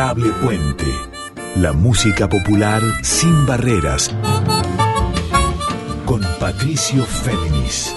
Puente. La música popular sin barreras. Con Patricio Féminis.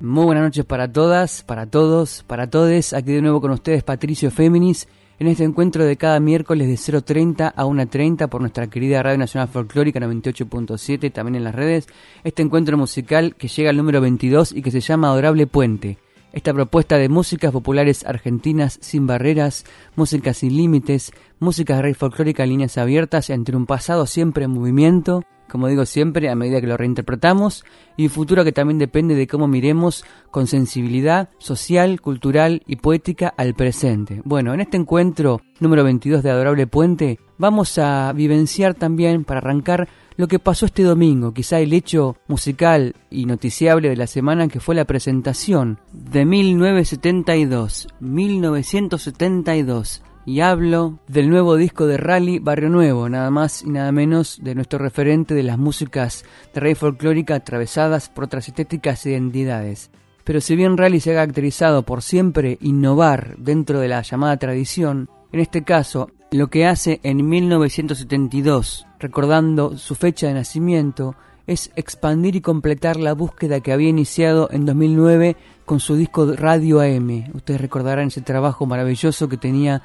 Muy buenas noches para todas, para todos, para todes. Aquí de nuevo con ustedes Patricio Féminis en este encuentro de cada miércoles de 0.30 a 1.30 por nuestra querida Radio Nacional Folclórica 98.7, también en las redes, este encuentro musical que llega al número 22 y que se llama Adorable Puente. Esta propuesta de músicas populares argentinas sin barreras, música sin límites, música de rey folclórica en líneas abiertas entre un pasado siempre en movimiento como digo siempre, a medida que lo reinterpretamos, y un futuro que también depende de cómo miremos con sensibilidad social, cultural y poética al presente. Bueno, en este encuentro número 22 de Adorable Puente, vamos a vivenciar también, para arrancar, lo que pasó este domingo, quizá el hecho musical y noticiable de la semana que fue la presentación de 1972, 1972 y hablo del nuevo disco de Rally Barrio Nuevo, nada más y nada menos de nuestro referente de las músicas de rey folclórica atravesadas por otras estéticas identidades. Pero si bien Rally se ha caracterizado por siempre innovar dentro de la llamada tradición, en este caso lo que hace en 1972, recordando su fecha de nacimiento, es expandir y completar la búsqueda que había iniciado en 2009 con su disco Radio AM. Ustedes recordarán ese trabajo maravilloso que tenía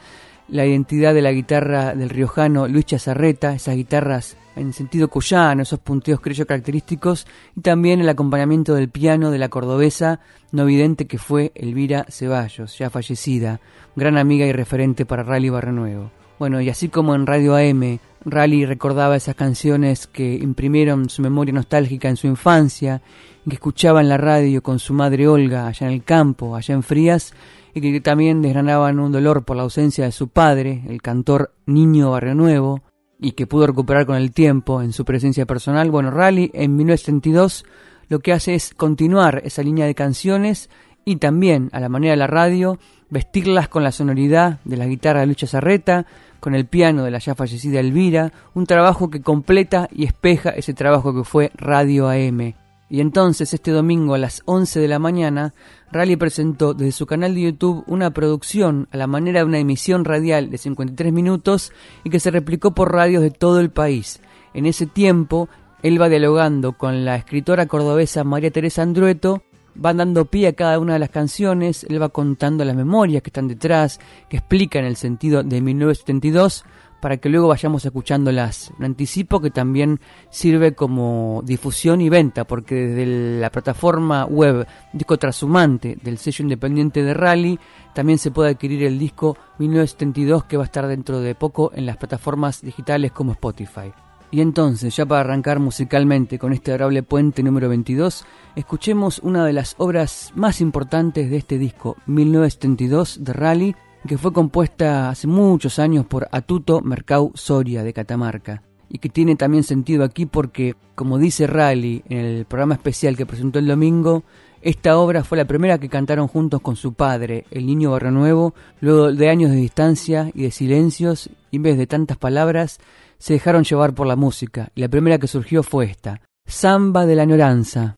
la identidad de la guitarra del riojano Luis Chazarreta, esas guitarras en sentido cuyano, esos punteos criollos característicos, y también el acompañamiento del piano de la cordobesa no vidente que fue Elvira Ceballos, ya fallecida, gran amiga y referente para Rally Nuevo. Bueno, y así como en Radio AM, Rally recordaba esas canciones que imprimieron su memoria nostálgica en su infancia, que escuchaba en la radio con su madre Olga, allá en el campo, allá en Frías, y que también desgranaban un dolor por la ausencia de su padre, el cantor Niño Barrio Nuevo, y que pudo recuperar con el tiempo en su presencia personal. Bueno, Rally en 1972 lo que hace es continuar esa línea de canciones y también, a la manera de la radio, vestirlas con la sonoridad de la guitarra de Lucha Zarreta, con el piano de la ya fallecida Elvira, un trabajo que completa y espeja ese trabajo que fue Radio AM. Y entonces este domingo a las 11 de la mañana, Rally presentó desde su canal de YouTube una producción a la manera de una emisión radial de 53 minutos y que se replicó por radios de todo el país. En ese tiempo, él va dialogando con la escritora cordobesa María Teresa Andrueto, va dando pie a cada una de las canciones, él va contando las memorias que están detrás, que explican el sentido de 1972, para que luego vayamos escuchándolas. Un anticipo que también sirve como difusión y venta, porque desde la plataforma web Disco Trasumante del sello independiente de Rally, también se puede adquirir el disco 1972 que va a estar dentro de poco en las plataformas digitales como Spotify. Y entonces, ya para arrancar musicalmente con este adorable puente número 22, escuchemos una de las obras más importantes de este disco, 1972 de Rally, que fue compuesta hace muchos años por Atuto Mercau Soria de Catamarca y que tiene también sentido aquí porque, como dice Rally en el programa especial que presentó el domingo, esta obra fue la primera que cantaron juntos con su padre, el niño Barrio Nuevo, luego de años de distancia y de silencios, y en vez de tantas palabras, se dejaron llevar por la música, y la primera que surgió fue esta, Samba de la Añoranza,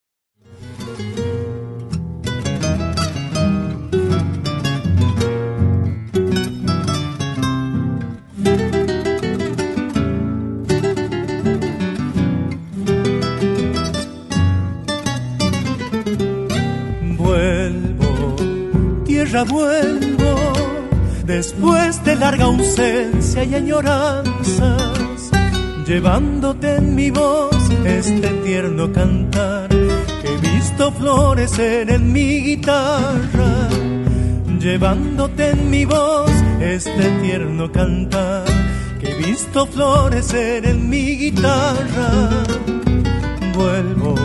vuelvo después de larga ausencia y añoranzas, llevándote en mi voz este tierno cantar que he visto florecer en mi guitarra, llevándote en mi voz este tierno cantar que he visto florecer en mi guitarra. Vuelvo,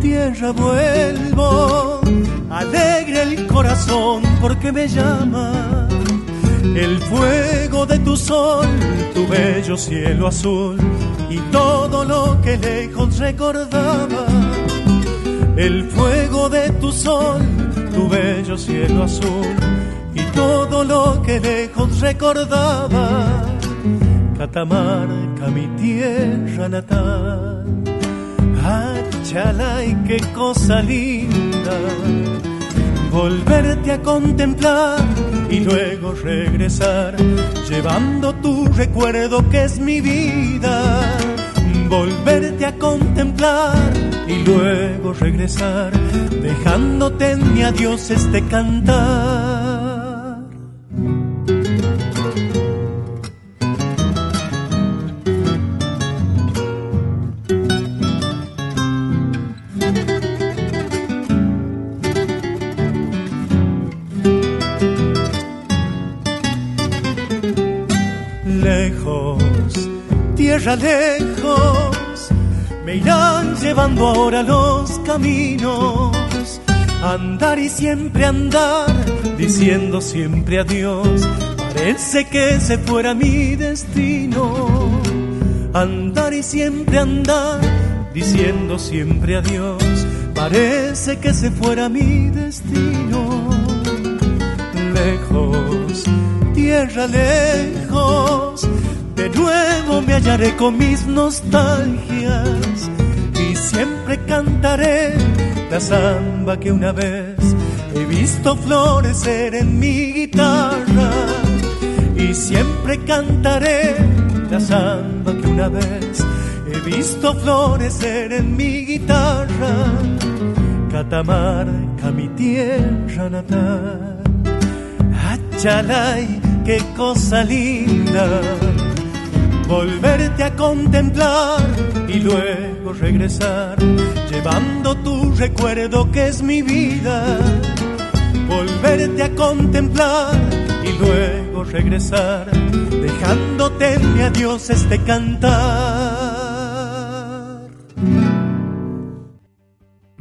tierra, vuelvo alegre el corazón porque me llama el fuego de tu sol, tu bello cielo azul y todo lo que lejos recordaba. El fuego de tu sol, tu bello cielo azul y todo lo que lejos recordaba. Catamarca, mi tierra natal. Chalay, qué cosa linda, volverte a contemplar y luego regresar, llevando tu recuerdo que es mi vida. Volverte a contemplar y luego regresar, dejándote en mi adiós este cantar. Ahora los caminos. Andar y siempre andar, diciendo siempre adiós, parece que se fuera mi destino. Andar y siempre andar, diciendo siempre adiós, parece que se fuera mi destino. Lejos, tierra lejos, de nuevo me hallaré con mis nostalgias siempre cantaré la samba que una vez he visto florecer en mi guitarra. Y siempre cantaré la samba que una vez he visto florecer en mi guitarra. Catamarca, mi tierra natal. Achalay, qué cosa linda volverte a contemplar y luego regresar, llevando tu recuerdo que es mi vida. Volverte a contemplar y luego regresar, dejándote mi adiós este cantar.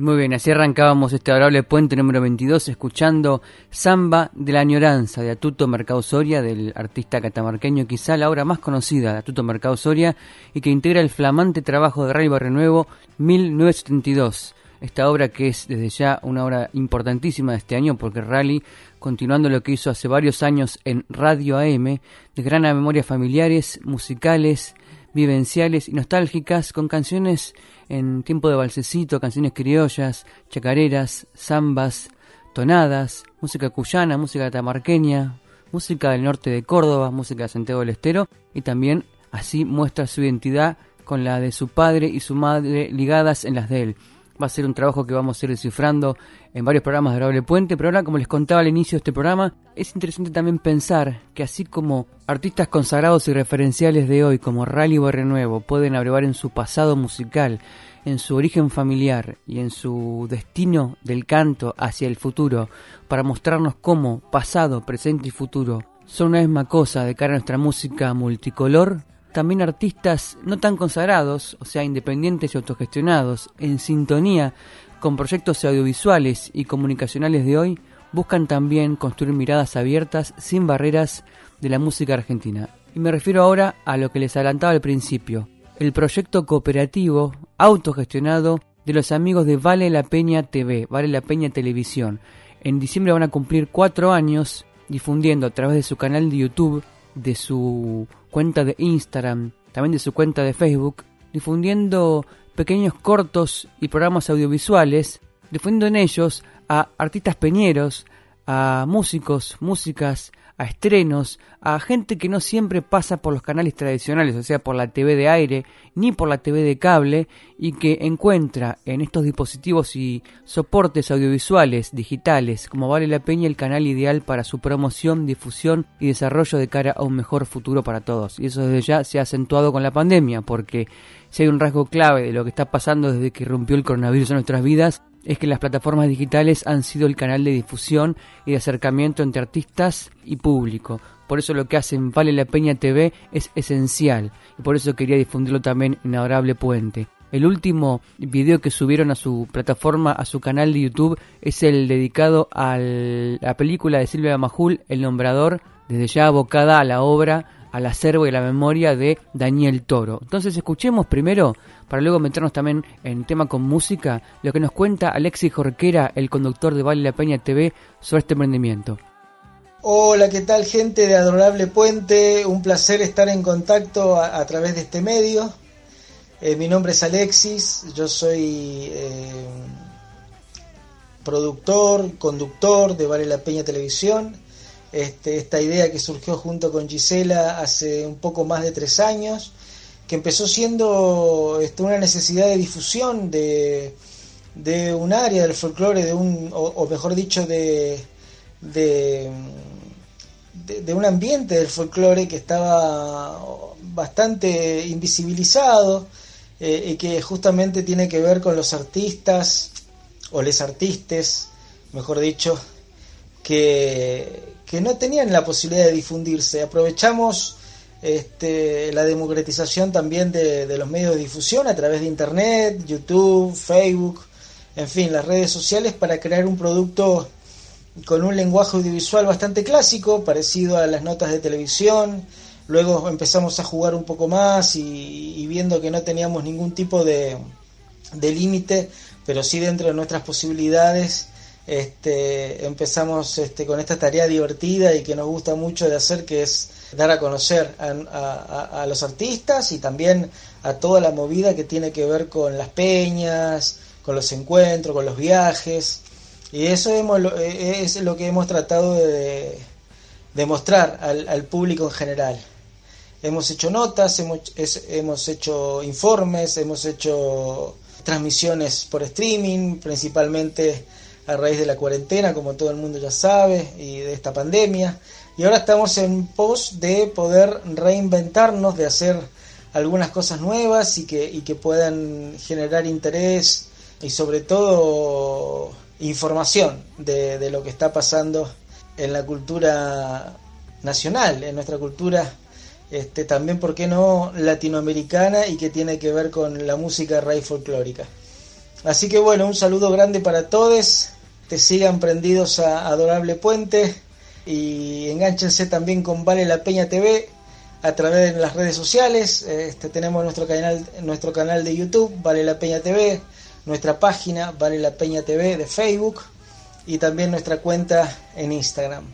Muy bien, así arrancábamos este adorable puente número 22 escuchando Samba de la Añoranza de Atuto Mercado Soria, del artista catamarqueño quizá la obra más conocida de Atuto Mercado Soria y que integra el flamante trabajo de Ray Renuevo 1972. Esta obra que es desde ya una obra importantísima de este año porque Rally, continuando lo que hizo hace varios años en Radio AM, de gran memorias familiares, musicales, vivenciales y nostálgicas con canciones en tiempo de balsecito, canciones criollas, chacareras, zambas, tonadas, música cuyana, música tamarqueña, música del norte de Córdoba, música de Santiago del Estero y también así muestra su identidad con la de su padre y su madre ligadas en las de él. Va a ser un trabajo que vamos a ir descifrando en varios programas de Adorable Puente, pero ahora, como les contaba al inicio de este programa, es interesante también pensar que así como artistas consagrados y referenciales de hoy, como Rally Nuevo, pueden abrevar en su pasado musical, en su origen familiar y en su destino del canto hacia el futuro, para mostrarnos cómo pasado, presente y futuro son una misma cosa de cara a nuestra música multicolor, también artistas no tan consagrados, o sea, independientes y autogestionados, en sintonía con proyectos audiovisuales y comunicacionales de hoy, buscan también construir miradas abiertas sin barreras de la música argentina. Y me refiero ahora a lo que les adelantaba al principio, el proyecto cooperativo autogestionado de los amigos de Vale la Peña TV, Vale la Peña Televisión. En diciembre van a cumplir cuatro años difundiendo a través de su canal de YouTube de su cuenta de Instagram, también de su cuenta de Facebook, difundiendo pequeños cortos y programas audiovisuales, difundiendo en ellos a artistas peñeros, a músicos, músicas, a estrenos, a gente que no siempre pasa por los canales tradicionales, o sea, por la TV de aire, ni por la TV de cable, y que encuentra en estos dispositivos y soportes audiovisuales digitales, como vale la peña, el canal ideal para su promoción, difusión y desarrollo de cara a un mejor futuro para todos. Y eso desde ya se ha acentuado con la pandemia, porque si hay un rasgo clave de lo que está pasando desde que irrumpió el coronavirus en nuestras vidas, es que las plataformas digitales han sido el canal de difusión y de acercamiento entre artistas y público. Por eso lo que hacen Vale la Peña TV es esencial y por eso quería difundirlo también en Adorable Puente. El último video que subieron a su plataforma, a su canal de YouTube, es el dedicado a la película de Silvia Majul, El Nombrador, desde ya abocada a la obra al acervo y la memoria de Daniel Toro. Entonces escuchemos primero, para luego meternos también en tema con música, lo que nos cuenta Alexis Jorquera, el conductor de Vale la Peña TV, sobre este emprendimiento. Hola, ¿qué tal gente de Adorable Puente? Un placer estar en contacto a, través de este medio. Eh, mi nombre es Alexis, yo soy eh, productor, conductor de Vale la Peña Televisión. Este, esta idea que surgió junto con Gisela hace un poco más de tres años, que empezó siendo este, una necesidad de difusión de, un área del folclore, de un, o, mejor dicho, de, de, de, un ambiente del folclore que estaba bastante invisibilizado eh, y que justamente tiene que ver con los artistas o les artistas, mejor dicho, que, no tenían la posibilidad de difundirse. Aprovechamos este, la democratización también de, de, los medios de difusión a través de Internet, YouTube, Facebook, en fin, las redes sociales para crear un producto con un lenguaje audiovisual bastante clásico, parecido a las notas de televisión. Luego empezamos a jugar un poco más y, viendo que no teníamos ningún tipo de, límite, pero sí dentro de nuestras posibilidades, este, empezamos este, con esta tarea divertida y que nos gusta mucho de hacer, que es dar a conocer a, los artistas y también a toda la movida que tiene que ver con las peñas, con los encuentros, con los viajes. Y eso eh, es lo que hemos tratado de, demostrar al, al, público en general. Hemos hecho notas, hemos, hemos hecho informes, hemos hecho transmisiones por streaming, principalmente a raíz de la cuarentena, como todo el mundo ya sabe, y de esta pandemia. Y ahora estamos en pos de poder reinventarnos, de hacer algunas cosas nuevas y que, y que puedan generar interés y sobre todo información de, de lo que está pasando en la cultura nacional, en nuestra cultura este, también, ¿por qué no?, latinoamericana y que tiene que ver con la música raíz folclórica. Así que bueno, un saludo grande para todos, sigan prendidos a Adorable Puente y enganchense también con Vale la Peña TV a través de las redes sociales. Este, tenemos nuestro canal, nuestro canal de YouTube, Vale la Peña TV, nuestra página Vale la Peña TV de Facebook y también nuestra cuenta en Instagram.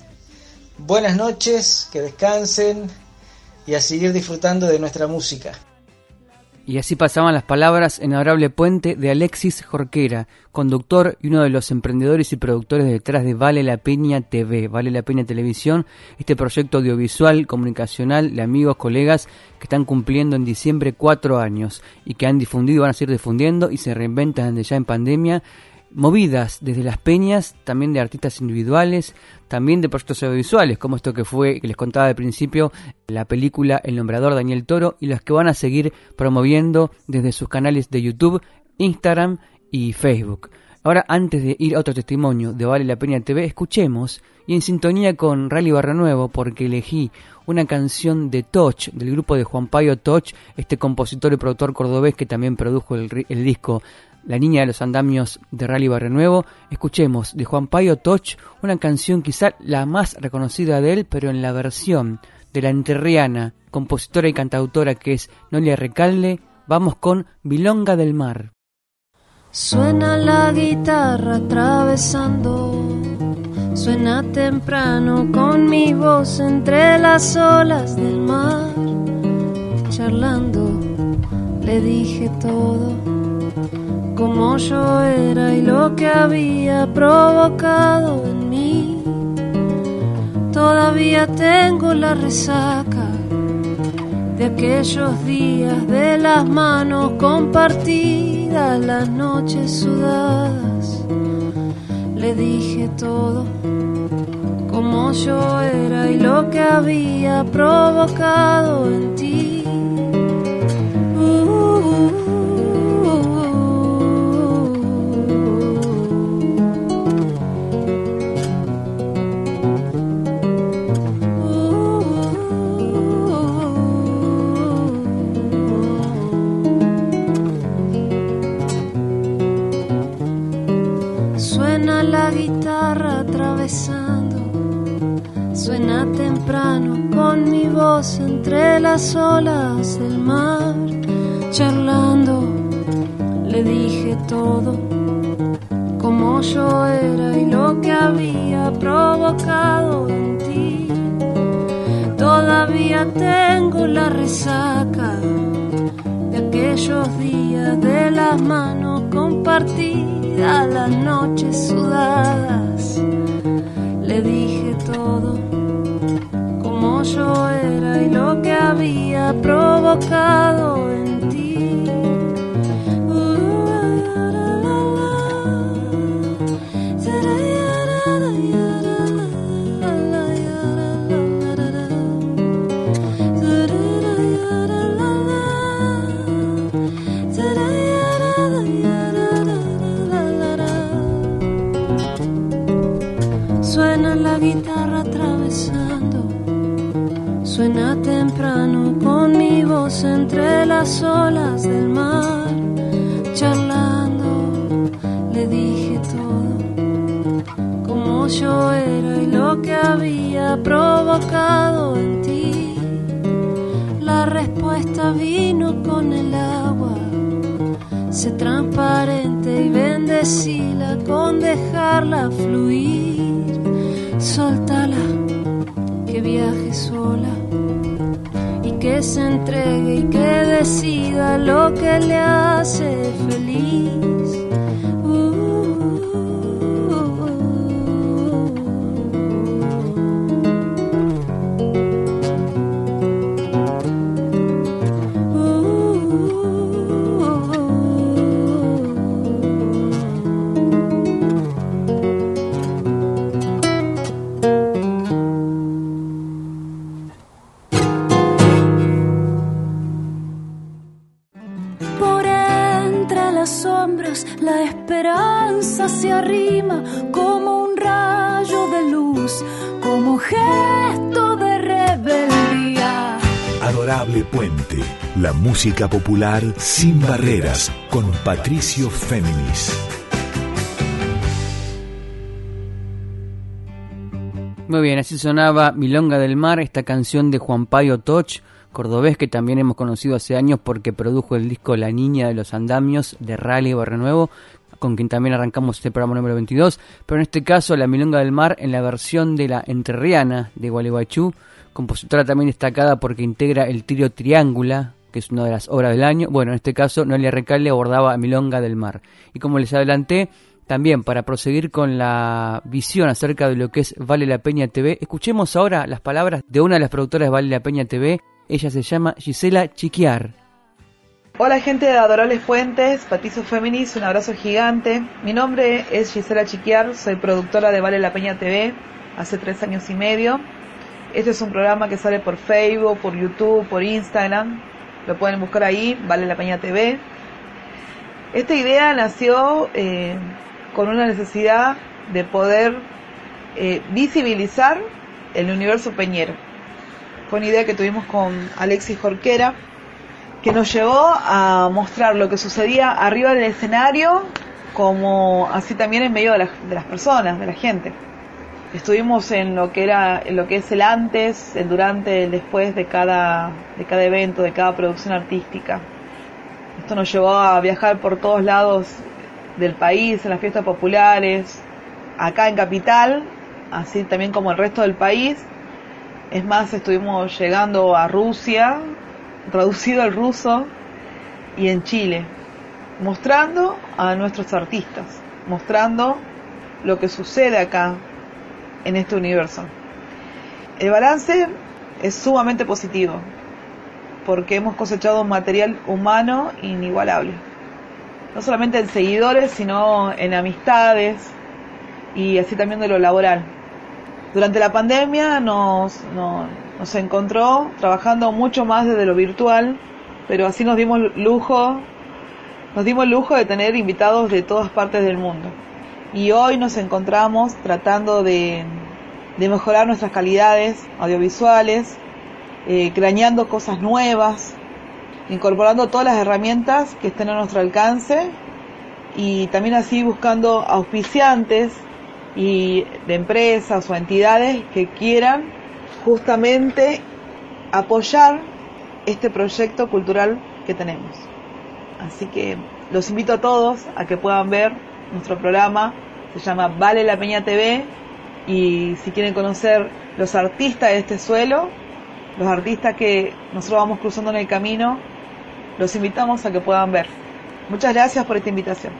Buenas noches, que descansen y a seguir disfrutando de nuestra música. Y así pasaban las palabras en Adorable Puente de Alexis Jorquera, conductor y uno de los emprendedores y productores detrás de Vale la Peña TV, Vale la Peña Televisión, este proyecto audiovisual, comunicacional de amigos, colegas que están cumpliendo en diciembre cuatro años y que han difundido, van a seguir difundiendo y se reinventan desde ya en pandemia movidas desde las peñas, también de artistas individuales, también de proyectos audiovisuales, como esto que fue, que les contaba al principio, la película El Nombrador Daniel Toro, y las que van a seguir promoviendo desde sus canales de YouTube, Instagram y Facebook. Ahora, antes de ir a otro testimonio de Vale la Peña TV, escuchemos, y en sintonía con Rally Barra Nuevo, porque elegí una canción de Toch, del grupo de Juan Payo Toch, este compositor y productor cordobés que también produjo el, el disco la niña de los andamios de Rally Barrenuevo, escuchemos de Juan Payo Toch una canción quizá la más reconocida de él, pero en la versión de la enterriana, compositora y cantautora que es Nolia Recalde, vamos con Bilonga del Mar. Suena la guitarra atravesando, suena temprano con mi voz entre las olas del mar, charlando, le dije todo como yo era y lo que había provocado en mí. Todavía tengo la resaca de aquellos días de las manos compartidas, las noches sudadas. Le dije todo como yo era y lo que había provocado en ti. Entre las olas del mar, charlando, le dije todo, como yo era y lo que había provocado en ti. Todavía tengo la resaca de aquel aquellos días de las manos compartidas, las noches sudadas. Le dije todo provocado entre las olas del mar, charlando, le dije todo, como yo era y lo que había provocado en ti. La respuesta vino con el agua, sé transparente y bendecila con dejarla fluir soltala, que viaje sola que se entregue y que decida lo que le hace feliz. Música popular sin barreras, con Patricio Féminis. Muy bien, así sonaba Milonga del Mar, esta canción de Juan Payo Toch, cordobés que también hemos conocido hace años porque produjo el disco La Niña de los Andamios de Rally Barrio Nuevo, con quien también arrancamos este programa número 22, pero en este caso la Milonga del Mar en la versión de la Entrerriana de Gualeguaychú, compositora también destacada porque integra el trío Triángula, que es una de las obras del año. Bueno, en este caso Noelia Recalde abordaba a Milonga del Mar. Y como les adelanté, también para proseguir con la visión acerca de lo que es Vale la Peña TV, escuchemos ahora las palabras de una de las productoras de Vale la Peña TV. Ella se llama Gisela Chiquiar. Hola gente de Adorables Fuentes, Patizo Féminis, un abrazo gigante. Mi nombre es Gisela Chiquiar, soy productora de Vale la Peña TV hace tres años y medio. Este es un programa que sale por Facebook, por YouTube, por Instagram. Lo pueden buscar ahí, Vale la Peña TV. Esta idea nació eh, con una necesidad de poder eh, visibilizar el universo peñero. Fue una idea que tuvimos con Alexis Jorquera, que nos llevó a mostrar lo que sucedía arriba del escenario, como así también en medio de, la- de las personas, de la gente. Estuvimos en lo que era, en lo que es el antes, el durante, el después de cada, de cada evento, de cada producción artística. Esto nos llevó a viajar por todos lados del país, en las fiestas populares, acá en Capital, así también como el resto del país. Es más, estuvimos llegando a Rusia, traducido al ruso, y en Chile, mostrando a nuestros artistas, mostrando lo que sucede acá en este universo. El balance es sumamente positivo, porque hemos cosechado un material humano inigualable. No solamente en seguidores, sino en amistades y así también de lo laboral. Durante la pandemia nos, no- nos encontró trabajando mucho más desde lo virtual, pero así nos dimos lujo, nos dimos lujo de tener invitados de todas partes del mundo. Y hoy nos encontramos tratando de, mejorar nuestras calidades audiovisuales, eh, craneando cosas nuevas, incorporando todas las herramientas que estén a nuestro alcance y también así buscando auspiciantes y de empresas o entidades que quieran justamente apoyar este proyecto cultural que tenemos. Así que los invito a todos a que puedan ver nuestro programa, se llama Vale la Peña TV y si quieren conocer los artistas de este suelo, los artistas que nosotros vamos cruzando en el camino, los invitamos a que puedan ver. Muchas gracias por esta invitación.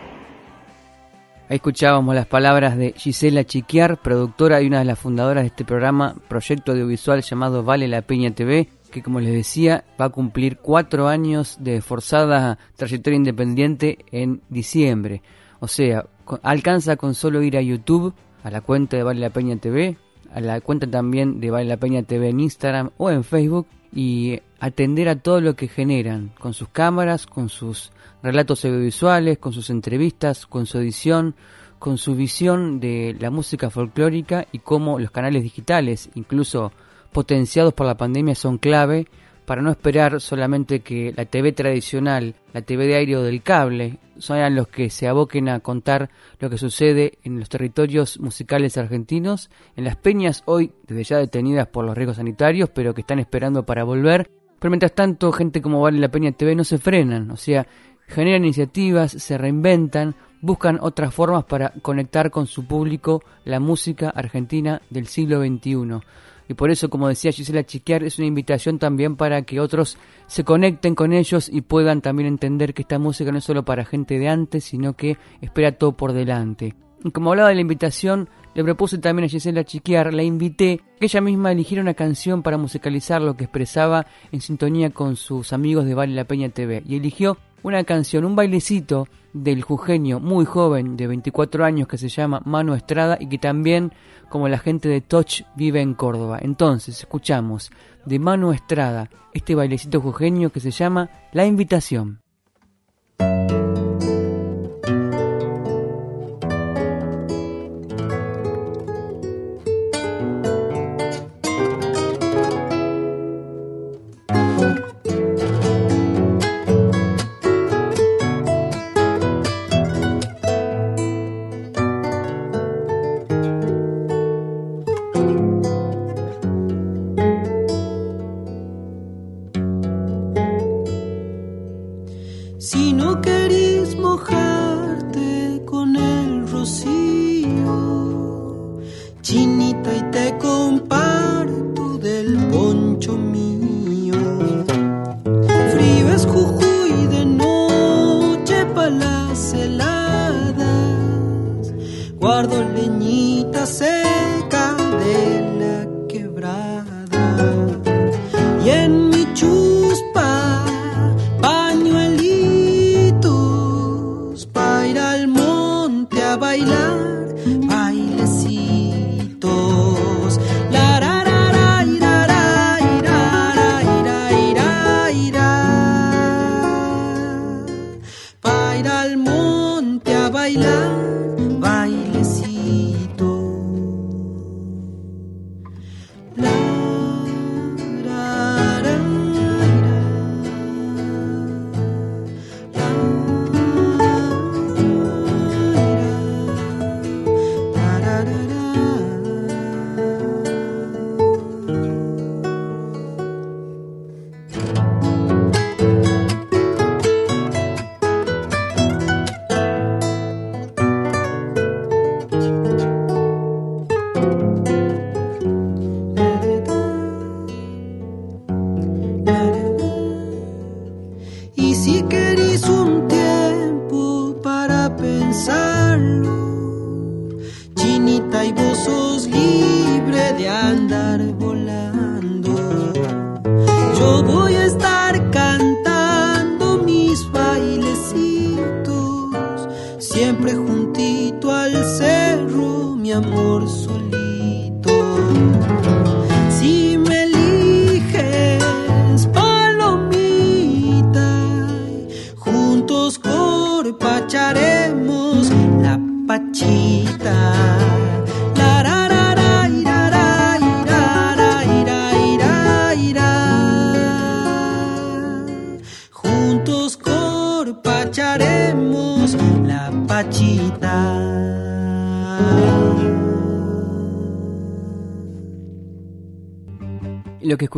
Ahí escuchábamos las palabras de Gisela Chiquiar, productora y una de las fundadoras de este programa, proyecto audiovisual llamado Vale la Peña TV, que como les decía va a cumplir cuatro años de forzada trayectoria independiente en diciembre. O sea, alcanza con solo ir a YouTube, a la cuenta de Vale la Peña TV, a la cuenta también de Vale la Peña TV en Instagram o en Facebook y atender a todo lo que generan con sus cámaras, con sus relatos audiovisuales, con sus entrevistas, con su edición, con su visión de la música folclórica y cómo los canales digitales, incluso potenciados por la pandemia, son clave para no esperar solamente que la TV tradicional, la TV de aire o del cable, sean los que se aboquen a contar lo que sucede en los territorios musicales argentinos, en las peñas hoy desde ya detenidas por los riesgos sanitarios, pero que están esperando para volver. Pero mientras tanto, gente como Vale la Peña TV no se frenan, o sea, generan iniciativas, se reinventan, buscan otras formas para conectar con su público la música argentina del siglo XXI. Y por eso, como decía Gisela Chiquiar, es una invitación también para que otros se conecten con ellos y puedan también entender que esta música no es solo para gente de antes, sino que espera todo por delante. Y como hablaba de la invitación, le propuse también a Gisela Chiquiar, la invité que ella misma eligiera una canción para musicalizar lo que expresaba en sintonía con sus amigos de Vale la Peña TV. Y eligió una canción, un bailecito del jujeño muy joven de 24 años que se llama Mano Estrada y que también, como la gente de Touch, vive en Córdoba. Entonces, escuchamos de Mano Estrada este bailecito jujeño que se llama La Invitación.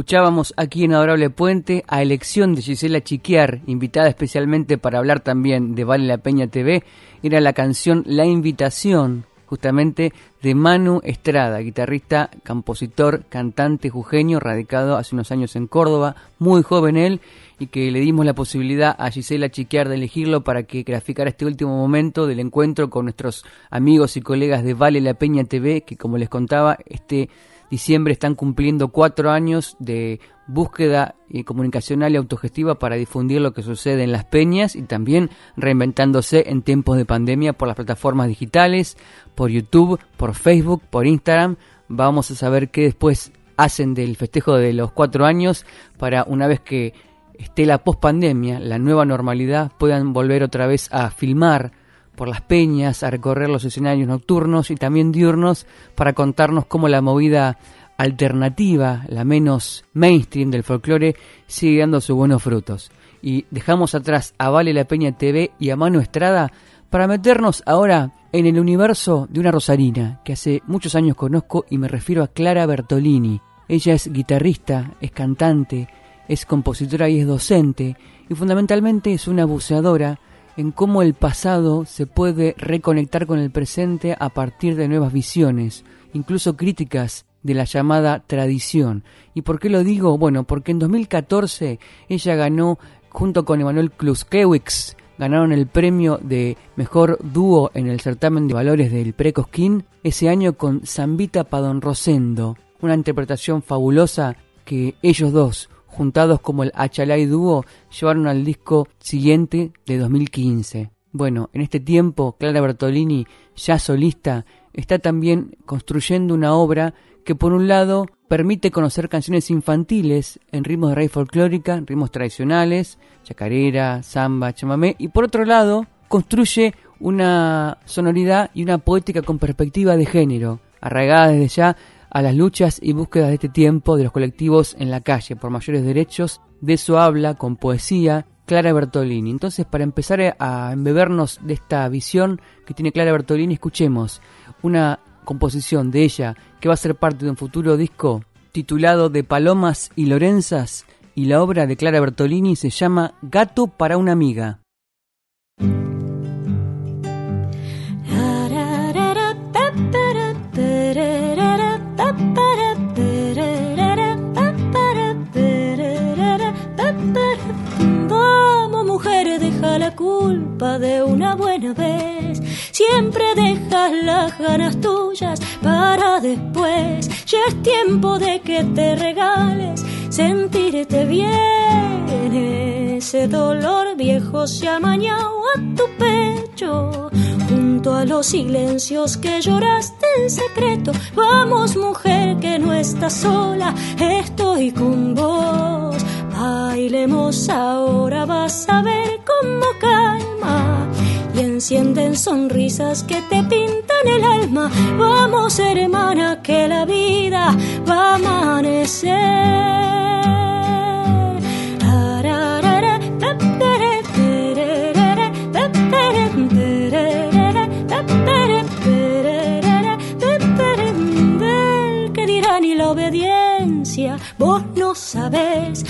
Escuchábamos aquí en Adorable Puente, a elección de Gisela Chiquiar, invitada especialmente para hablar también de Vale la Peña TV, era la canción La Invitación, justamente de Manu Estrada, guitarrista, compositor, cantante jujeño, radicado hace unos años en Córdoba, muy joven él, y que le dimos la posibilidad a Gisela Chiquiar de elegirlo para que graficara este último momento del encuentro con nuestros amigos y colegas de Vale la Peña TV, que como les contaba, este diciembre están cumpliendo cuatro años de búsqueda eh, comunicacional y autogestiva para difundir lo que sucede en las peñas y también reinventándose en tiempos de pandemia por las plataformas digitales, por YouTube, por Facebook, por Instagram. Vamos a saber qué después hacen del festejo de los cuatro años para una vez que esté la pospandemia, la nueva normalidad, puedan volver otra vez a filmar por las peñas, a recorrer los escenarios nocturnos y también diurnos para contarnos cómo la movida alternativa, la menos mainstream del folclore, sigue dando sus buenos frutos. Y dejamos atrás a Vale la Peña TV y a Mano Estrada para meternos ahora en el universo de una rosarina que hace muchos años conozco y me refiero a Clara Bertolini. Ella es guitarrista, es cantante, es compositora y es docente y fundamentalmente es una buceadora en cómo el pasado se puede reconectar con el presente a partir de nuevas visiones, incluso críticas de la llamada tradición. ¿Y por qué lo digo? Bueno, porque en 2014 ella ganó, junto con Emanuel Kluskewicz, ganaron el premio de mejor dúo en el certamen de valores del Precosquín, ese año con Zambita Padon Rosendo, una interpretación fabulosa que ellos dos, juntados como el Achalay Dúo, llevaron al disco siguiente de 2015. Bueno, en este tiempo, Clara Bertolini, ya solista, está también construyendo una obra que por un lado permite conocer canciones infantiles en ritmos de raíz folclórica, ritmos tradicionales, chacarera, samba, chamamé, y por otro lado construye una sonoridad y una poética con perspectiva de género, arraigada desde ya a las luchas y búsquedas de este tiempo de los colectivos en la calle por mayores derechos. De eso habla con poesía Clara Bertolini. Entonces, para empezar a embebernos de esta visión que tiene Clara Bertolini, escuchemos una composición de ella que va a ser parte de un futuro disco titulado De Palomas y Lorenzas y la obra de Clara Bertolini se llama Gato para una amiga. De una buena vez. Siempre dejas las ganas tuyas para después. Ya es tiempo de que te regales sentirte bien. Ese dolor viejo se ha mañado a tu pecho. Junto a los silencios que lloraste en secreto. Vamos, mujer, que no estás sola, estoy con vos. Bailemos ahora, vas a ver cómo calma y encienden sonrisas que te pintan el alma. Vamos, hermana, que la vida va a amanecer. Que dirán y la obediencia, vos no sabés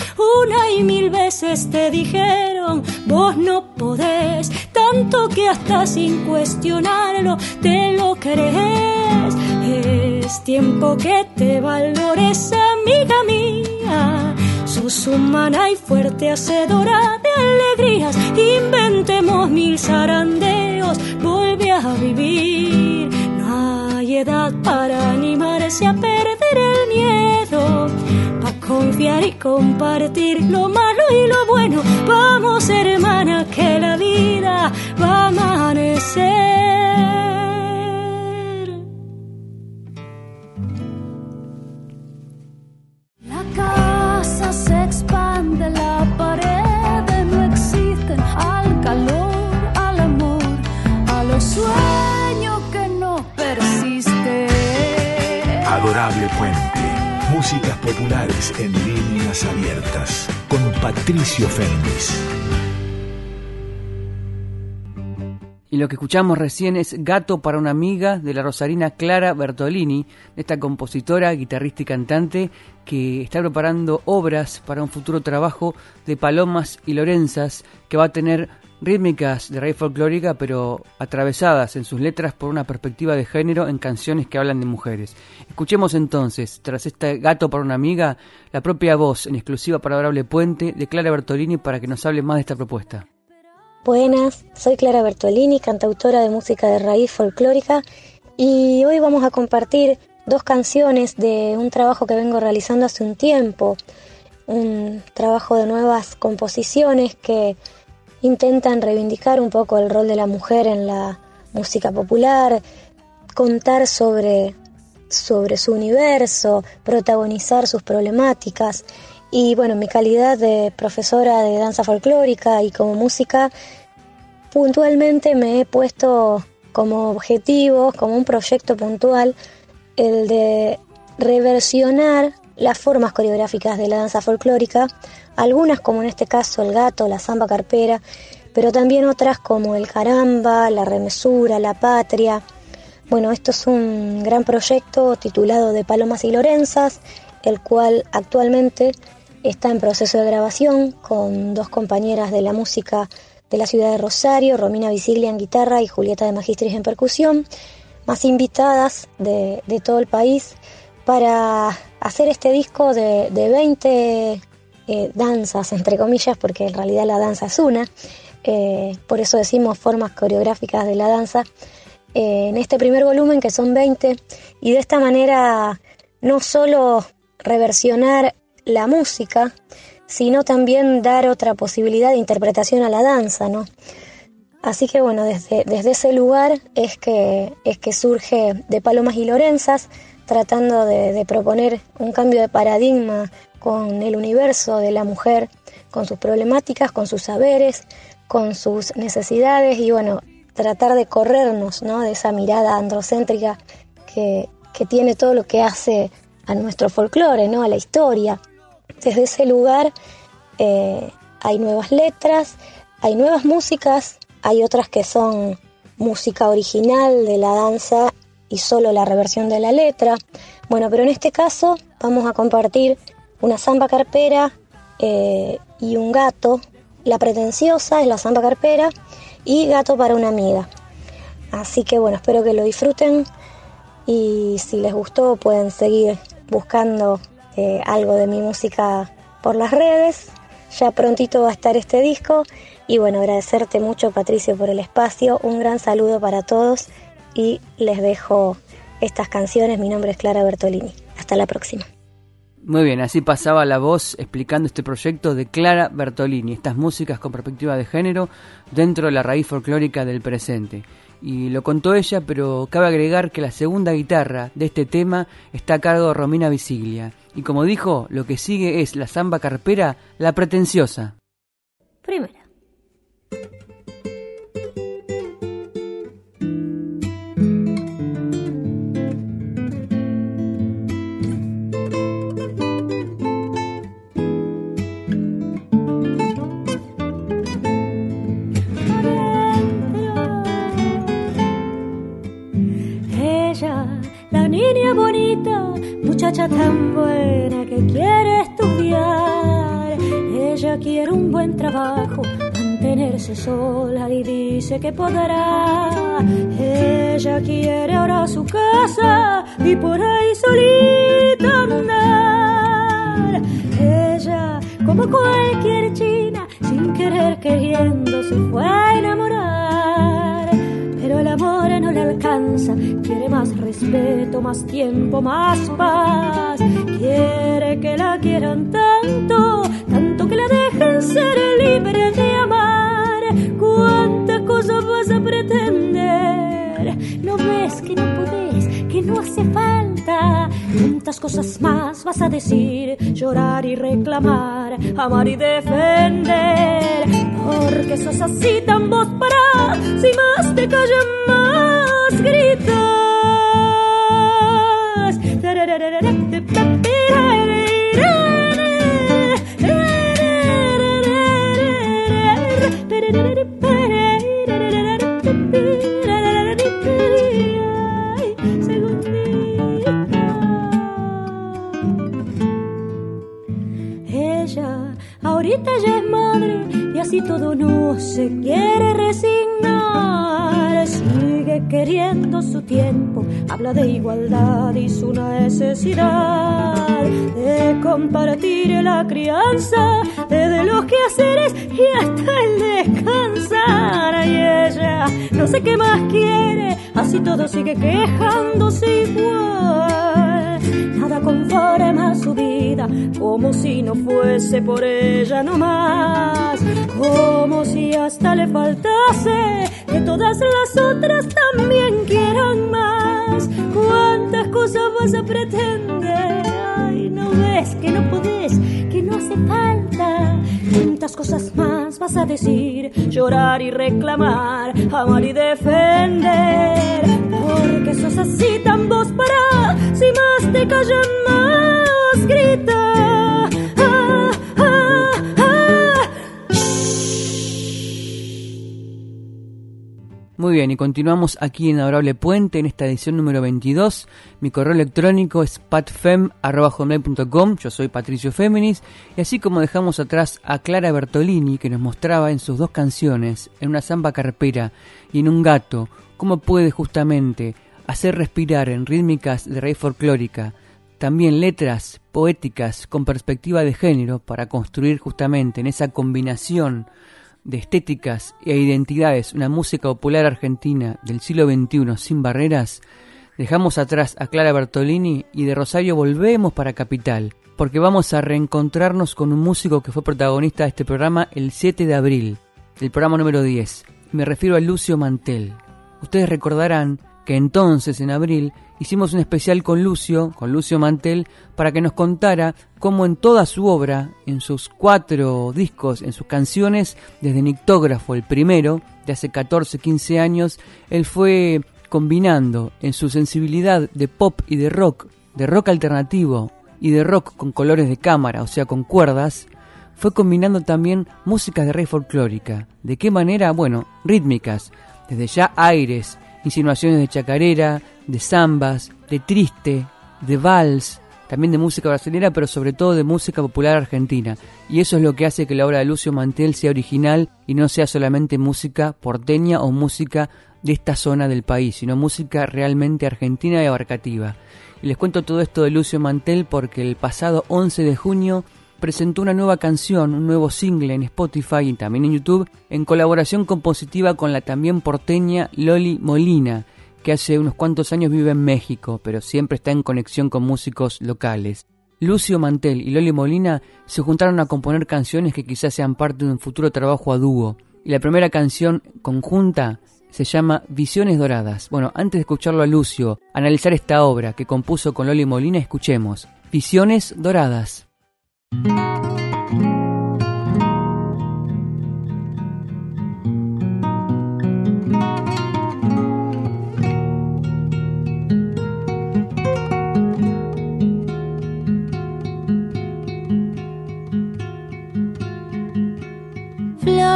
te dijeron, vos no podés, tanto que hasta sin cuestionarlo te lo crees. Es tiempo que te valores, amiga mía. Sos humana y fuerte, hacedora de alegrías. Inventemos mil zarandeos, vuelve a vivir. No hay edad para animarse a perder el miedo confiar y compartir lo malo y lo bueno. Vamos, hermana, que la vida va a amanecer. La casa se expande, la pared no existen al calor, al amor, a los sueños que no persisten. Adorable Fuente Músicas populares en líneas abiertas con Patricio Fernández. Y lo que escuchamos recién es Gato para una amiga de la rosarina Clara Bertolini, esta compositora, guitarrista y cantante que está preparando obras para un futuro trabajo de Palomas y Lorenzas que va a tener rítmicas de raíz folclórica, pero atravesadas en sus letras por una perspectiva de género en canciones que hablan de mujeres. Escuchemos entonces, tras este gato para una amiga, la propia voz en exclusiva para Adorable Puente de Clara Bertolini para que nos hable más de esta propuesta. Buenas, soy Clara Bertolini, cantautora de música de raíz folclórica y hoy vamos a compartir dos canciones de un trabajo que vengo realizando hace un tiempo, un trabajo de nuevas composiciones que intentan reivindicar un poco el rol de la mujer en la música popular, contar sobre, sobre su universo, protagonizar sus problemáticas. Y bueno, mi calidad de profesora de danza folclórica y como música, puntualmente me he puesto como objetivo, como un proyecto puntual, el de reversionar las formas coreográficas de la danza folclórica, algunas como en este caso el gato, la samba carpera, pero también otras como el caramba, la remesura, la patria. Bueno, esto es un gran proyecto titulado de Palomas y Lorenzas, el cual actualmente está en proceso de grabación con dos compañeras de la música de la ciudad de Rosario, Romina Visiglia en guitarra y Julieta de Magistris en percusión, más invitadas de, de todo el país para hacer este disco de, 20 eh, danzas, entre comillas, porque en realidad la danza es una, eh, por eso decimos formas coreográficas de la danza, eh, en este primer volumen que son 20, y de esta manera no solo reversionar la música, sino también dar otra posibilidad de interpretación a la danza, ¿no? Así que bueno, desde, desde ese lugar es que, es que surge de Palomas y Lorenzas, tratando de, proponer un cambio de paradigma con el universo de la mujer, con sus problemáticas, con sus saberes, con sus necesidades y bueno, tratar de corrernos ¿no? de esa mirada androcéntrica que, tiene todo lo que hace a nuestro folclore, ¿no? a la historia. Desde ese lugar eh, hay nuevas letras, hay nuevas músicas, hay otras que son música original de la danza y solo la reversión de la letra. Bueno, pero en este caso vamos a compartir una samba carpera eh, y un gato. La pretenciosa es la samba carpera y gato para una amiga. Así que bueno, espero que lo disfruten y si les gustó pueden seguir buscando eh, algo de mi música por las redes. Ya prontito va a estar este disco y bueno, agradecerte mucho Patricio por el espacio. Un gran saludo para todos y les dejo estas canciones. Mi nombre es Clara Bertolini. Hasta la próxima. Muy bien, así pasaba la voz explicando este proyecto de Clara Bertolini, estas músicas con perspectiva de género dentro de la raíz folclórica del presente. Y lo contó ella, pero cabe agregar que la segunda guitarra de este tema está a cargo de Romina Visiglia. Y como dijo, lo que sigue es la samba carpera, la pretenciosa. Primera. Muchacha tan buena que quiere estudiar. Ella quiere un buen trabajo, mantenerse sola y dice que podrá. Ella quiere ahora su casa y por ahí solita andar. Ella, como cualquier china, sin querer queriendo, se fue a quiere más respeto, más tiempo, más paz. Quiere que la quieran tanto, tanto que la dejen ser libre de amar. ¿Cuántas cosas vas a pretender? ¿No ves que no podés, que no hace falta? ¿Cuántas cosas más vas a decir? Llorar y reclamar, amar y defender. Porque sos así tan vos para, si más te callan más gritas. Y todo no se quiere resignar. Sigue queriendo su tiempo, habla de igualdad y su necesidad de compartir la crianza, de, los quehaceres y hasta el descansar. Y ella no sé qué más quiere, así todo sigue quejándose igual. Nada conforma su vida, como si no fuese por ella nomás, como si hasta le faltase que todas las otras también quieran más. ¿Cuántas cosas vas a pretender? Ay, no ves que no podés, que no hace falta. ¿Cuántas cosas más vas a decir? Llorar y reclamar, amar y defender. Porque sos así tan vos para, si más te callan más, Muy bien, y continuamos aquí en Adorable Puente en esta edición número 22. Mi correo electrónico es patfem.com, yo soy Patricio Féminis, y así como dejamos atrás a Clara Bertolini, que nos mostraba en sus dos canciones, en una samba carpera y en un gato, cómo puede justamente hacer respirar en rítmicas de raíz folclórica, también letras poéticas con perspectiva de género para construir justamente en esa combinación de estéticas e identidades una música popular argentina del siglo XXI sin barreras, dejamos atrás a Clara Bertolini y de Rosario volvemos para Capital, porque vamos a reencontrarnos con un músico que fue protagonista de este programa el 7 de abril, del programa número 10. Me refiero a Lucio Mantel. Ustedes recordarán que entonces, en abril, hicimos un especial con Lucio, con Lucio Mantel, para que nos contara cómo en toda su obra, en sus cuatro discos, en sus canciones, desde Nictógrafo, el primero, de hace 14, 15 años, él fue combinando en su sensibilidad de pop y de rock, de rock alternativo y de rock con colores de cámara, o sea, con cuerdas, fue combinando también músicas de rey folclórica. ¿De qué manera? Bueno, rítmicas, desde ya aires, insinuaciones de chacarera, de zambas, de triste, de vals, también de música brasileña, pero sobre todo de música popular argentina. Y eso es lo que hace que la obra de Lucio Mantel sea original y no sea solamente música porteña o música de esta zona del país, sino música realmente argentina y abarcativa. Y les cuento todo esto de Lucio Mantel porque el pasado 11 de junio presentó una nueva canción, un nuevo single en Spotify y también en YouTube, en colaboración compositiva con la también porteña Loli Molina, que hace unos cuantos años vive en México, pero siempre está en conexión con músicos locales. Lucio Mantel y Loli Molina se juntaron a componer canciones que quizás sean parte de un futuro trabajo a dúo. Y la primera canción conjunta se llama Visiones Doradas. Bueno, antes de escucharlo a Lucio, analizar esta obra que compuso con Loli Molina, escuchemos Visiones Doradas.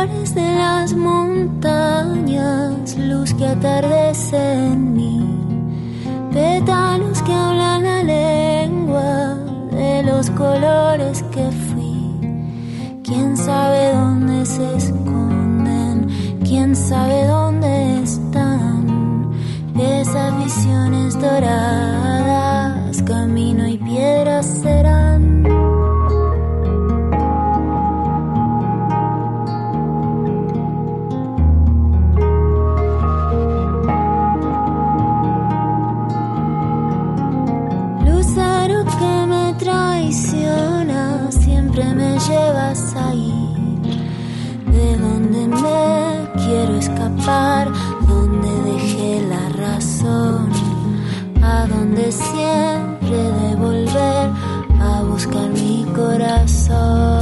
Flores de las montañas, luz que atardece en mí, pétalos que hablan la lengua de los colores que fui. Quién sabe dónde se esconden, quién sabe dónde están esas visiones doradas, camino y piedras serán. Llevas ahí, de donde me quiero escapar, donde dejé la razón, a donde siempre de volver a buscar mi corazón.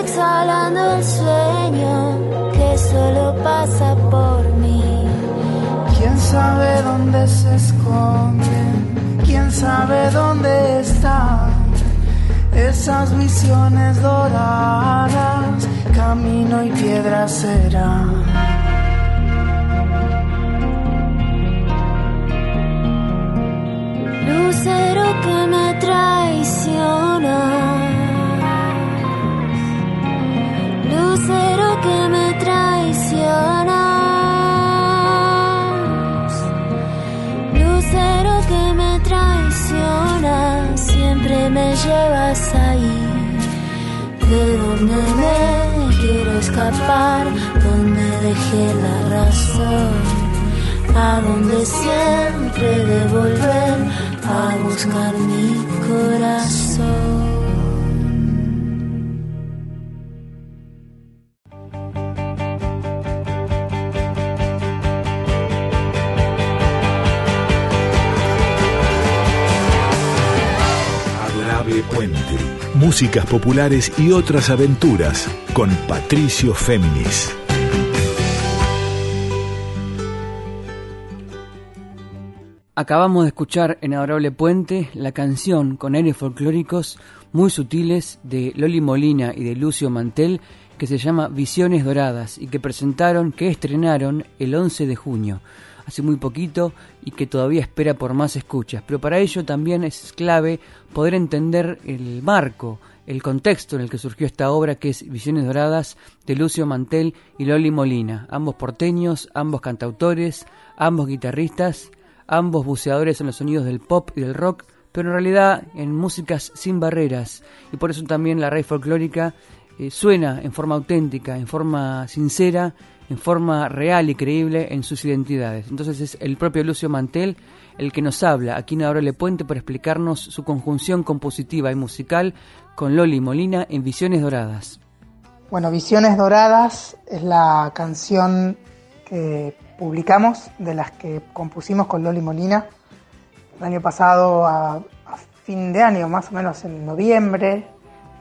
Exhalando el sueño que solo pasa por mí. ¿Quién sabe dónde se esconden? ¿Quién sabe dónde están esas visiones doradas, camino y piedra será. Lucero que me traiciona. Lucero que me traiciona. Lucero que me traiciona. Siempre me llevas ahí. De donde me quiero escapar, donde dejé la razón a donde siempre devolver a buscar mi corazón. Músicas populares y otras aventuras con Patricio Féminis. Acabamos de escuchar en Adorable Puente la canción con aires folclóricos muy sutiles de Loli Molina y de Lucio Mantel que se llama Visiones Doradas y que presentaron, que estrenaron el 11 de junio, hace muy poquito y que todavía espera por más escuchas. Pero para ello también es clave poder entender el marco, el contexto en el que surgió esta obra que es Visiones Doradas de Lucio Mantel y Loli Molina, ambos porteños, ambos cantautores, ambos guitarristas ambos buceadores en los sonidos del pop y del rock, pero en realidad en músicas sin barreras, y por eso también la raíz folclórica eh, suena en forma auténtica, en forma sincera, en forma real y creíble en sus identidades. Entonces es el propio Lucio Mantel el que nos habla aquí en Le Puente para explicarnos su conjunción compositiva y musical con Loli Molina en Visiones Doradas. Bueno, Visiones Doradas es la canción que publicamos, de las que compusimos con Loli Molina el año pasado a, fin de año, más o menos en noviembre.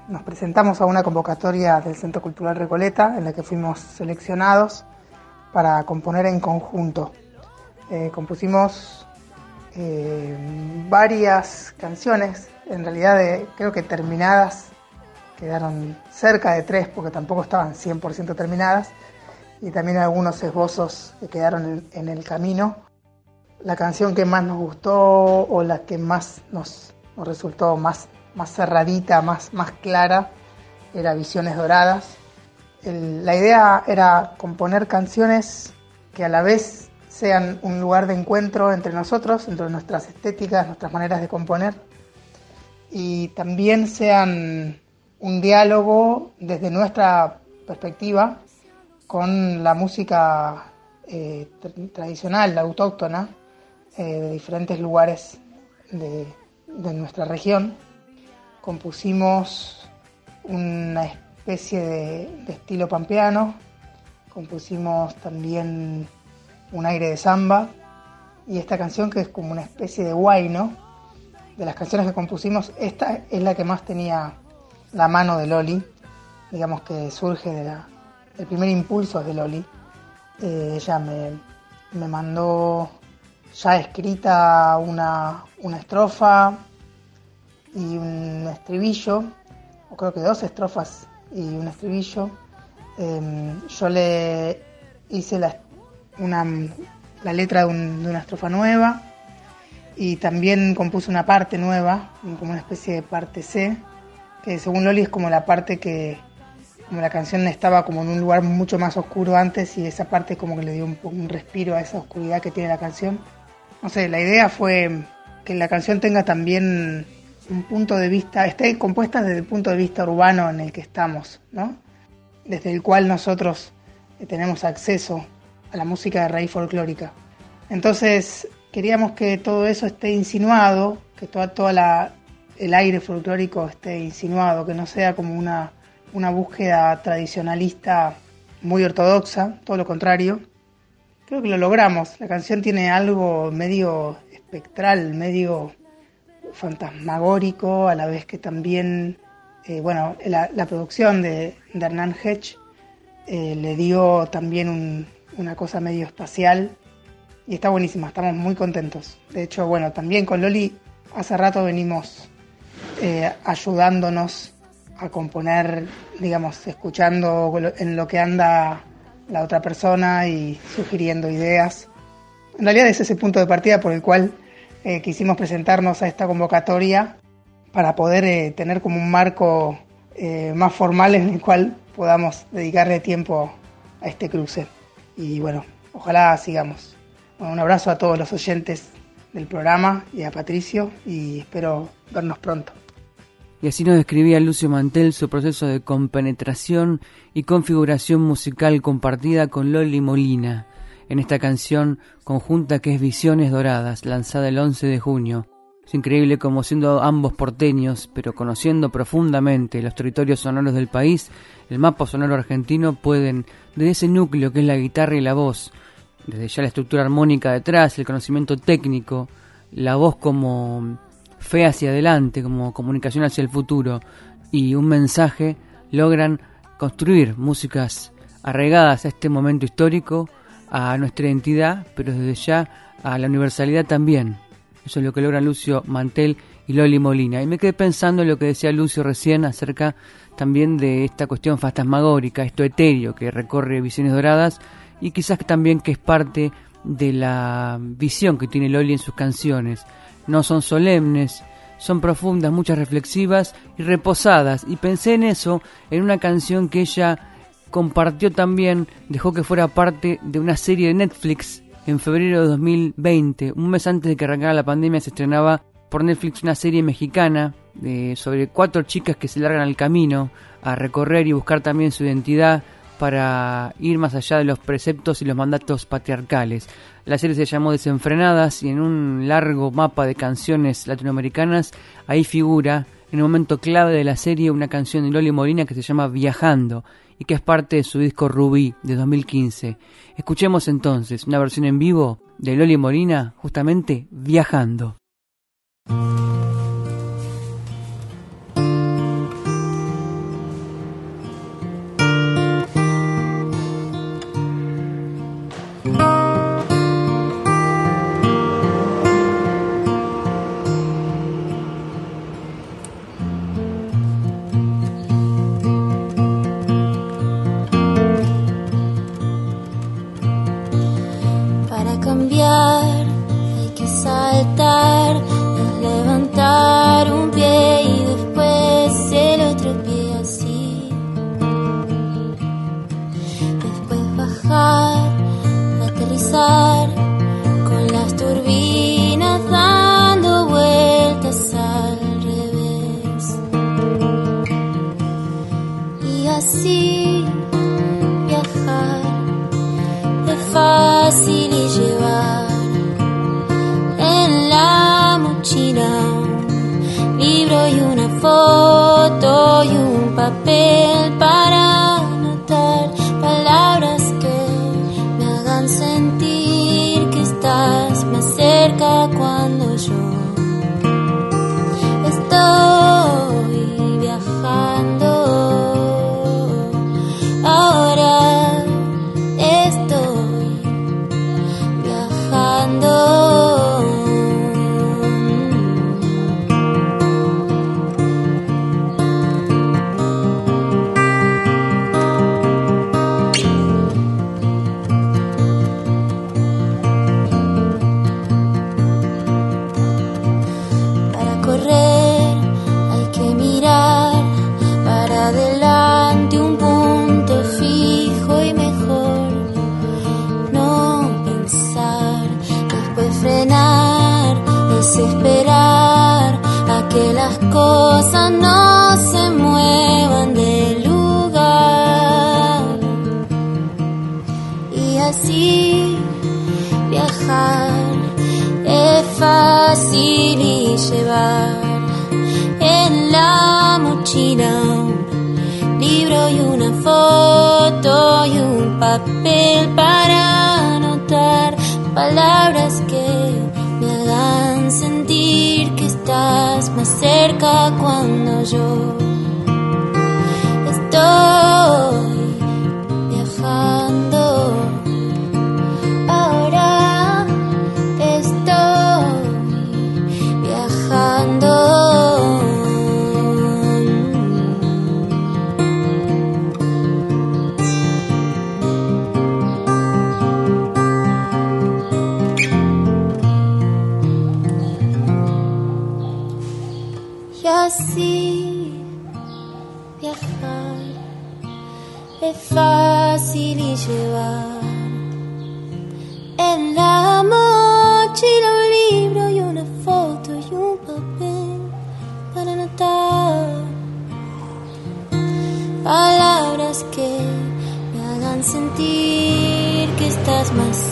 Nos presentamos a una convocatoria del Centro Cultural Recoleta en la que fuimos seleccionados para componer en conjunto. Eh, compusimos eh, varias canciones, en realidad creo que terminadas, quedaron cerca de tres porque tampoco estaban 100% terminadas y también algunos esbozos que quedaron en, el camino. La canción que más nos gustó o la que más nos, resultó más, más cerradita, más, más clara, era Visiones Doradas. la idea era componer canciones que a la vez sean un lugar de encuentro entre nosotros, entre nuestras estéticas, nuestras maneras de componer, y también sean un diálogo desde nuestra perspectiva con la música eh, tradicional, autóctona, eh, de diferentes lugares de, nuestra región. Compusimos una especie de, estilo pampeano, compusimos también un aire de samba y esta canción que es como una especie de guayno. De las canciones que compusimos, esta es la que más tenía la mano de Loli, digamos que surge de la, el primer impulso de Loli. Eh, ella me, mandó ya escrita una, estrofa y un estribillo, o creo que dos estrofas y un estribillo. Em, yo le hice la, una, la letra de, de, una estrofa nueva y también compuse una parte nueva, como una especie de parte C, que según Loli es como la parte que, como la canción estaba como en un lugar mucho más oscuro antes y esa parte como que le dio un, un respiro a esa oscuridad que tiene la canción. No sé, la idea fue que la canción tenga también un punto de vista, esté compuesta desde el punto de vista urbano en el que estamos, ¿no? Desde el cual nosotros eh, tenemos acceso a la música de raíz folclórica. Entonces queríamos que todo eso esté insinuado, que toda, toda la, el aire folclórico esté insinuado, que no sea como una una búsqueda tradicionalista muy ortodoxa, todo lo contrario. Creo que lo logramos. La canción tiene algo medio espectral, medio fantasmagórico, a la vez que también, eh, bueno, la, producción de, Hernán Hedge eh, le dio también una cosa medio espacial y está buenísima, estamos muy contentos. De hecho, bueno, también con Loli hace rato venimos eh, ayudándonos a componer, digamos, escuchando en lo que anda la otra persona y sugiriendo ideas. En realidad es ese punto de partida por el cual eh, quisimos presentarnos a esta convocatoria para poder eh, tener como un marco eh, más formal en el cual podamos dedicarle tiempo a este cruce. Y bueno, ojalá sigamos. un abrazo a todos los oyentes del programa y a Patricio y espero vernos pronto. Y así nos describía Lucio Mantel su proceso de compenetración y configuración musical compartida con Loli Molina en esta canción conjunta que es Visiones Doradas, lanzada el 11 de junio. Es increíble como siendo ambos porteños, pero conociendo profundamente los territorios sonoros del país, el mapa sonoro argentino pueden, desde ese núcleo que es la guitarra y la voz, desde ya la estructura armónica detrás, el conocimiento técnico, la voz como fe hacia adelante, como comunicación hacia el futuro y un mensaje, logran construir músicas arraigadas a este momento histórico, a nuestra identidad, pero desde ya a la universalidad también. Eso es lo que logran Lucio Mantel y Loli Molina. Y me quedé pensando en lo que decía Lucio recién acerca también de esta cuestión fantasmagórica, esto etéreo que recorre Visiones Doradas y quizás también que es parte de la visión que tiene Loli en sus canciones. No son solemnes, son profundas, muchas reflexivas y reposadas. Y pensé en eso, en una canción que ella compartió también, dejó que fuera parte de una serie de Netflix en febrero de 2020, un mes antes de que arrancara la pandemia, se estrenaba por Netflix una serie mexicana sobre cuatro chicas que se largan al camino a recorrer y buscar también su identidad para ir más allá de los preceptos y los mandatos patriarcales. La serie se llamó Desenfrenadas y en un largo mapa de canciones latinoamericanas ahí figura en un momento clave de la serie una canción de Loli Molina que se llama Viajando y que es parte de su disco Rubí de 2015. Escuchemos entonces una versión en vivo de Loli Molina justamente Viajando. Así. boca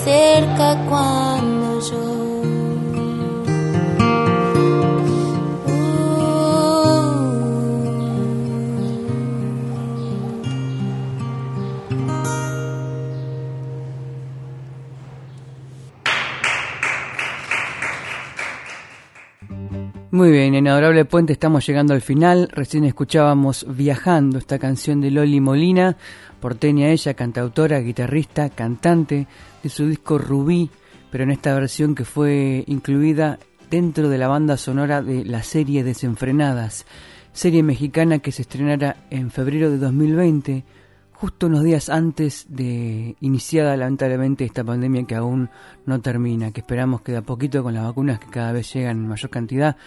cerca cuando yo Muy bien, en Adorable Puente estamos llegando al final. Recién escuchábamos Viajando, esta canción de Loli Molina, porteña ella, cantautora, guitarrista, cantante de su disco Rubí, pero en esta versión que fue incluida dentro de la banda sonora de la serie Desenfrenadas, serie mexicana que se estrenará en febrero de 2020 justo unos días antes de iniciada lamentablemente esta pandemia que aún no termina, que esperamos que de a poquito con las vacunas que cada vez llegan en mayor cantidad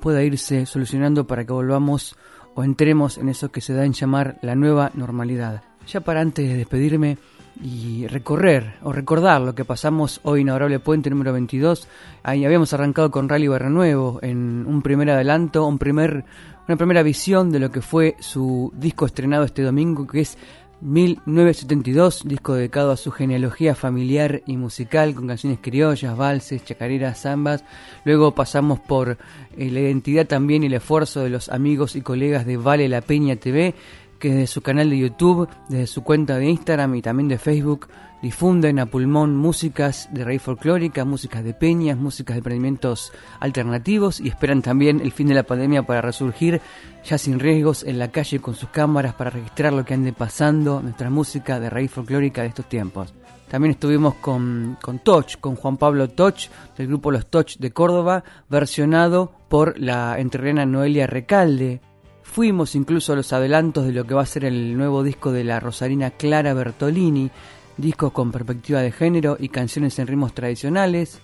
pueda irse solucionando para que volvamos o entremos en eso que se da en llamar la nueva normalidad. Ya para antes de despedirme y recorrer o recordar lo que pasamos hoy en Puente número 22, ahí habíamos arrancado con Rally Barra Nuevo en un primer adelanto, un primer, una primera visión de lo que fue su disco estrenado este domingo que es 1972, disco dedicado a su genealogía familiar y musical con canciones criollas, valses, chacareras, zambas. Luego pasamos por eh, la identidad también y el esfuerzo de los amigos y colegas de Vale la Peña TV, que desde su canal de YouTube, desde su cuenta de Instagram y también de Facebook difunden a pulmón músicas de raíz folclórica, músicas de peñas, músicas de emprendimientos alternativos y esperan también el fin de la pandemia para resurgir ya sin riesgos en la calle con sus cámaras para registrar lo que ande pasando, nuestra música de raíz folclórica de estos tiempos. También estuvimos con, con Toch, con Juan Pablo Toch, del grupo Los Toch de Córdoba, versionado por la entrerriana Noelia Recalde. Fuimos incluso a los adelantos de lo que va a ser el nuevo disco de la rosarina Clara Bertolini, discos con perspectiva de género y canciones en ritmos tradicionales.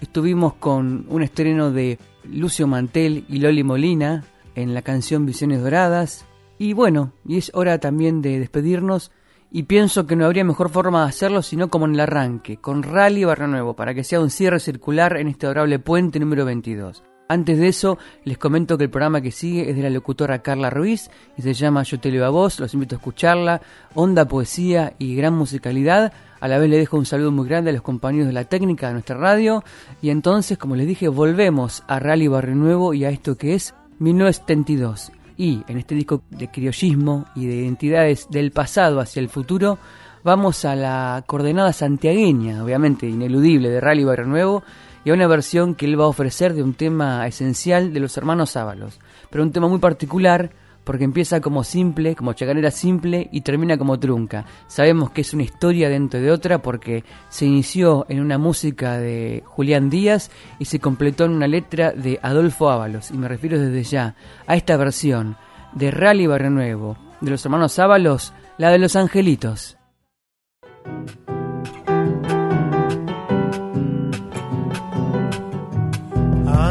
Estuvimos con un estreno de Lucio Mantel y Loli Molina en la canción Visiones Doradas. Y bueno, y es hora también de despedirnos y pienso que no habría mejor forma de hacerlo sino como en el arranque, con Rally Barrio Nuevo, para que sea un cierre circular en este adorable puente número 22. Antes de eso, les comento que el programa que sigue es de la locutora Carla Ruiz y se llama Yo te leo a vos, los invito a escucharla, onda poesía y gran musicalidad. A la vez le dejo un saludo muy grande a los compañeros de la técnica de nuestra radio. Y entonces, como les dije, volvemos a Rally Barrio Nuevo y a esto que es 1972. Y en este disco de criollismo y de identidades del pasado hacia el futuro, vamos a la coordenada santiagueña, obviamente ineludible, de Rally Barrio Nuevo y a una versión que él va a ofrecer de un tema esencial de los hermanos Ábalos, pero un tema muy particular porque empieza como simple, como chacarera simple y termina como trunca. Sabemos que es una historia dentro de otra porque se inició en una música de Julián Díaz y se completó en una letra de Adolfo Ábalos, y me refiero desde ya a esta versión de Rally Barrio Nuevo, de los hermanos Ábalos, la de los angelitos.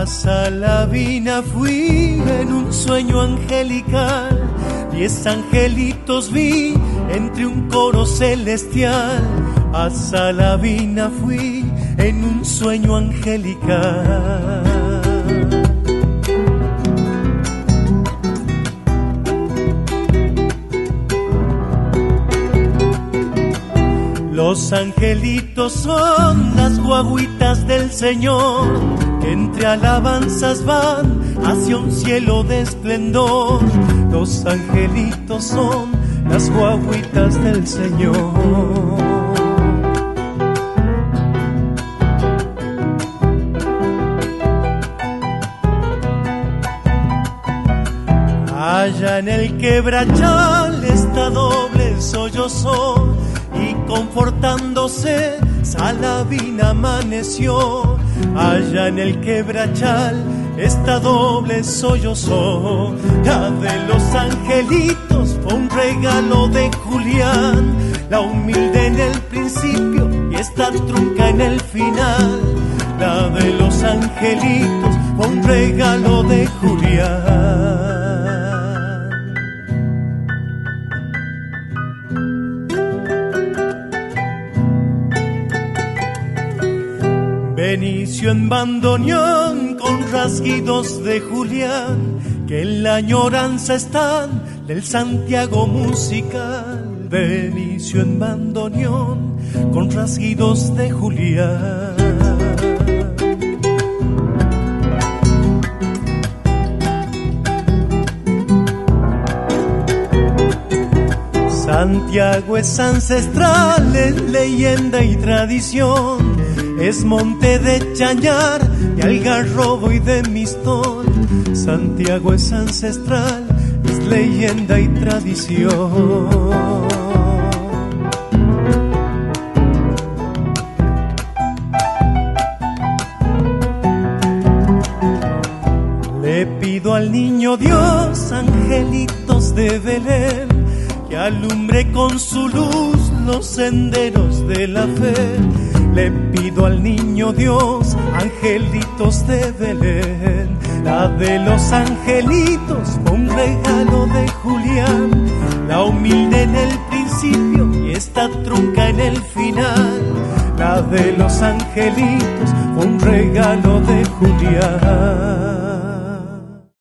A Salavina fui en un sueño angelical, diez angelitos vi entre un coro celestial. A Salavina fui en un sueño angelical. Los angelitos son las guaguitas del Señor, entre alabanzas van hacia un cielo de esplendor. Los angelitos son las guaguitas del Señor. Allá en el quebrachal está doble sollozo y confortándose Salavina amaneció. Allá en el quebrachal esta doble sollozo. La de los angelitos fue un regalo de Julián. La humilde en el principio y esta trunca en el final. La de los angelitos fue un regalo de Julián. Inició en bandoneón con rasguidos de Julián, que en la añoranza están del Santiago musical. Benicio en bandoneón con rasguidos de Julián. Santiago es ancestral, es leyenda y tradición, es monte de Chañar, de Algarrobo y de Mistol. Santiago es ancestral, es leyenda y tradición. Le pido al niño Dios, angelitos de Belén, que alumbre con su luz los senderos de la fe. Le pido al niño Dios, angelitos de Belén, la de los angelitos, un regalo de Julián, la humilde en el principio y esta trunca en el final. La de los angelitos, un regalo de Julián.